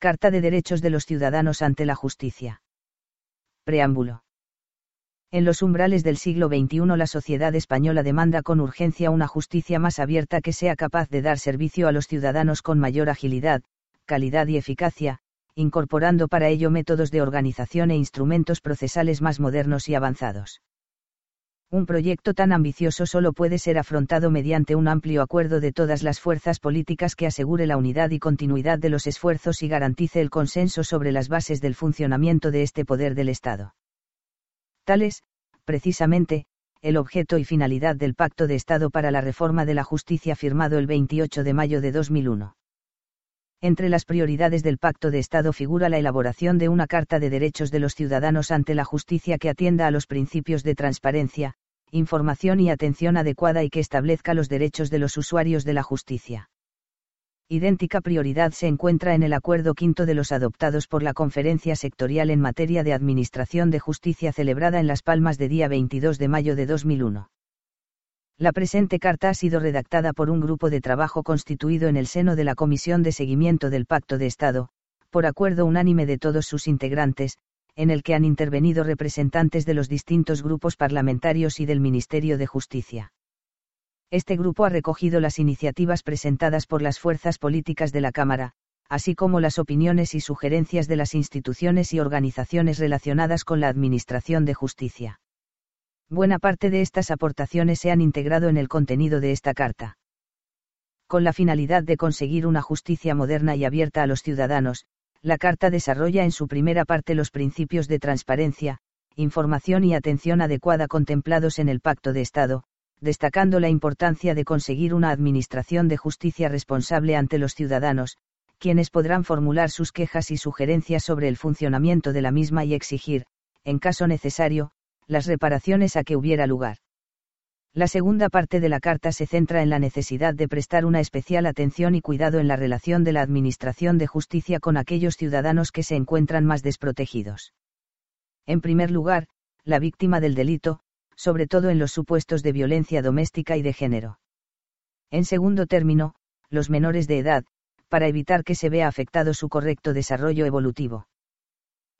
Carta de Derechos de los Ciudadanos ante la Justicia. Preámbulo. En los umbrales del siglo XXI la sociedad española demanda con urgencia una justicia más abierta que sea capaz de dar servicio a los ciudadanos con mayor agilidad, calidad y eficacia, incorporando para ello métodos de organización e instrumentos procesales más modernos y avanzados. Un proyecto tan ambicioso solo puede ser afrontado mediante un amplio acuerdo de todas las fuerzas políticas que asegure la unidad y continuidad de los esfuerzos y garantice el consenso sobre las bases del funcionamiento de este poder del Estado. Tal es, precisamente, el objeto y finalidad del Pacto de Estado para la Reforma de la Justicia firmado el 28 de mayo de 2001. Entre las prioridades del Pacto de Estado figura la elaboración de una Carta de Derechos de los Ciudadanos ante la Justicia que atienda a los principios de transparencia, información y atención adecuada y que establezca los derechos de los usuarios de la justicia. Idéntica prioridad se encuentra en el Acuerdo Quinto de los adoptados por la Conferencia Sectorial en materia de Administración de Justicia celebrada en Las Palmas de día 22 de mayo de 2001. La presente carta ha sido redactada por un grupo de trabajo constituido en el seno de la Comisión de Seguimiento del Pacto de Estado, por acuerdo unánime de todos sus integrantes, en el que han intervenido representantes de los distintos grupos parlamentarios y del Ministerio de Justicia. Este grupo ha recogido las iniciativas presentadas por las fuerzas políticas de la Cámara, así como las opiniones y sugerencias de las instituciones y organizaciones relacionadas con la Administración de Justicia buena parte de estas aportaciones se han integrado en el contenido de esta carta. Con la finalidad de conseguir una justicia moderna y abierta a los ciudadanos, la Carta desarrolla en su primera parte los principios de transparencia, información y atención adecuada contemplados en el Pacto de Estado, destacando la importancia de conseguir una administración de justicia responsable ante los ciudadanos, quienes podrán formular sus quejas y sugerencias sobre el funcionamiento de la misma y exigir, en caso necesario, las reparaciones a que hubiera lugar. La segunda parte de la carta se centra en la necesidad de prestar una especial atención y cuidado en la relación de la Administración de Justicia con aquellos ciudadanos que se encuentran más desprotegidos. En primer lugar, la víctima del delito, sobre todo en los supuestos de violencia doméstica y de género. En segundo término, los menores de edad, para evitar que se vea afectado su correcto desarrollo evolutivo.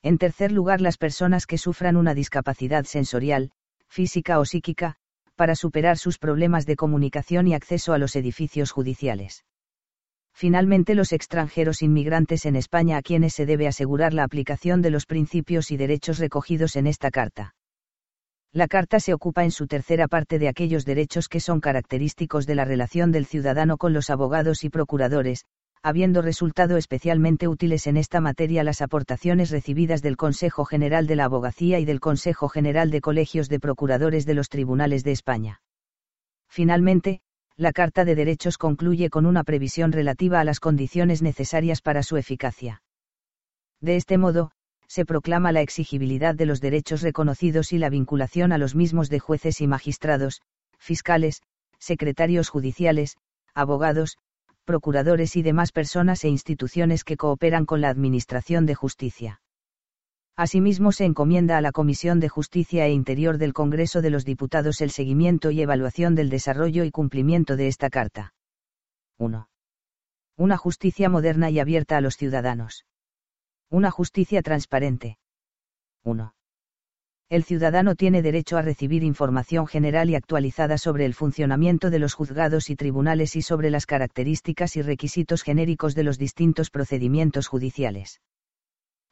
En tercer lugar, las personas que sufran una discapacidad sensorial, física o psíquica, para superar sus problemas de comunicación y acceso a los edificios judiciales. Finalmente, los extranjeros inmigrantes en España a quienes se debe asegurar la aplicación de los principios y derechos recogidos en esta Carta. La Carta se ocupa en su tercera parte de aquellos derechos que son característicos de la relación del ciudadano con los abogados y procuradores, habiendo resultado especialmente útiles en esta materia las aportaciones recibidas del Consejo General de la Abogacía y del Consejo General de Colegios de Procuradores de los Tribunales de España. Finalmente, la Carta de Derechos concluye con una previsión relativa a las condiciones necesarias para su eficacia. De este modo, se proclama la exigibilidad de los derechos reconocidos y la vinculación a los mismos de jueces y magistrados, fiscales, secretarios judiciales, abogados, procuradores y demás personas e instituciones que cooperan con la Administración de Justicia. Asimismo, se encomienda a la Comisión de Justicia e Interior del Congreso de los Diputados el seguimiento y evaluación del desarrollo y cumplimiento de esta Carta. 1. Una justicia moderna y abierta a los ciudadanos. Una justicia transparente. 1 el ciudadano tiene derecho a recibir información general y actualizada sobre el funcionamiento de los juzgados y tribunales y sobre las características y requisitos genéricos de los distintos procedimientos judiciales.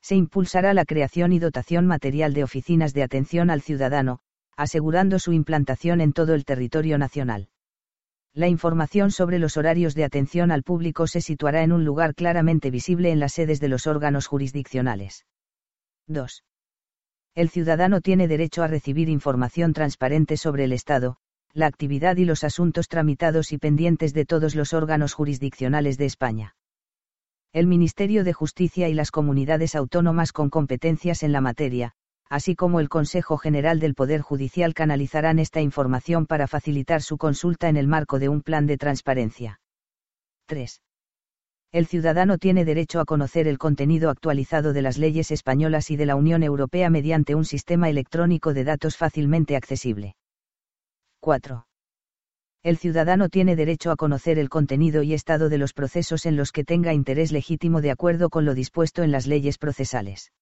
Se impulsará la creación y dotación material de oficinas de atención al ciudadano, asegurando su implantación en todo el territorio nacional. La información sobre los horarios de atención al público se situará en un lugar claramente visible en las sedes de los órganos jurisdiccionales. 2 el ciudadano tiene derecho a recibir información transparente sobre el Estado, la actividad y los asuntos tramitados y pendientes de todos los órganos jurisdiccionales de España. El Ministerio de Justicia y las comunidades autónomas con competencias en la materia, así como el Consejo General del Poder Judicial canalizarán esta información para facilitar su consulta en el marco de un plan de transparencia. 3. El ciudadano tiene derecho a conocer el contenido actualizado de las leyes españolas y de la Unión Europea mediante un sistema electrónico de datos fácilmente accesible. 4. El ciudadano tiene derecho a conocer el contenido y estado de los procesos en los que tenga interés legítimo de acuerdo con lo dispuesto en las leyes procesales.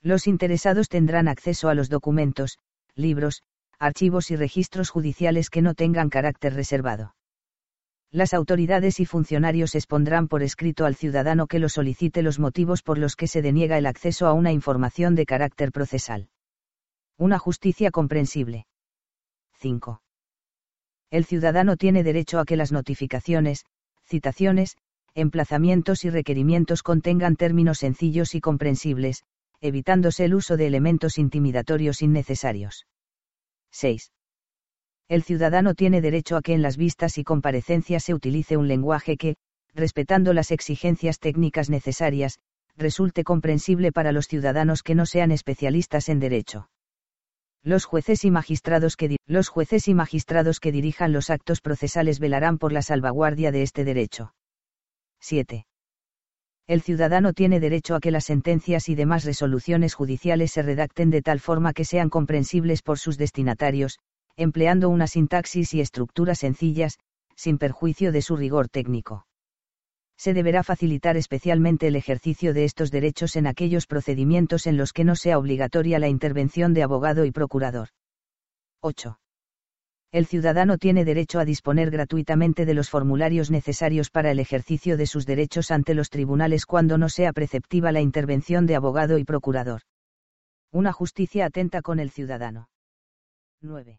Los interesados tendrán acceso a los documentos, libros, archivos y registros judiciales que no tengan carácter reservado. Las autoridades y funcionarios expondrán por escrito al ciudadano que lo solicite los motivos por los que se deniega el acceso a una información de carácter procesal. Una justicia comprensible. 5. El ciudadano tiene derecho a que las notificaciones, citaciones, emplazamientos y requerimientos contengan términos sencillos y comprensibles, evitándose el uso de elementos intimidatorios innecesarios. 6. El ciudadano tiene derecho a que en las vistas y comparecencias se utilice un lenguaje que, respetando las exigencias técnicas necesarias, resulte comprensible para los ciudadanos que no sean especialistas en derecho. Los jueces y magistrados que los jueces y magistrados que dirijan los actos procesales velarán por la salvaguardia de este derecho. 7 el ciudadano tiene derecho a que las sentencias y demás resoluciones judiciales se redacten de tal forma que sean comprensibles por sus destinatarios, empleando una sintaxis y estructuras sencillas, sin perjuicio de su rigor técnico. Se deberá facilitar especialmente el ejercicio de estos derechos en aquellos procedimientos en los que no sea obligatoria la intervención de abogado y procurador. 8 el ciudadano tiene derecho a disponer gratuitamente de los formularios necesarios para el ejercicio de sus derechos ante los tribunales cuando no sea preceptiva la intervención de abogado y procurador. Una justicia atenta con el ciudadano. 9.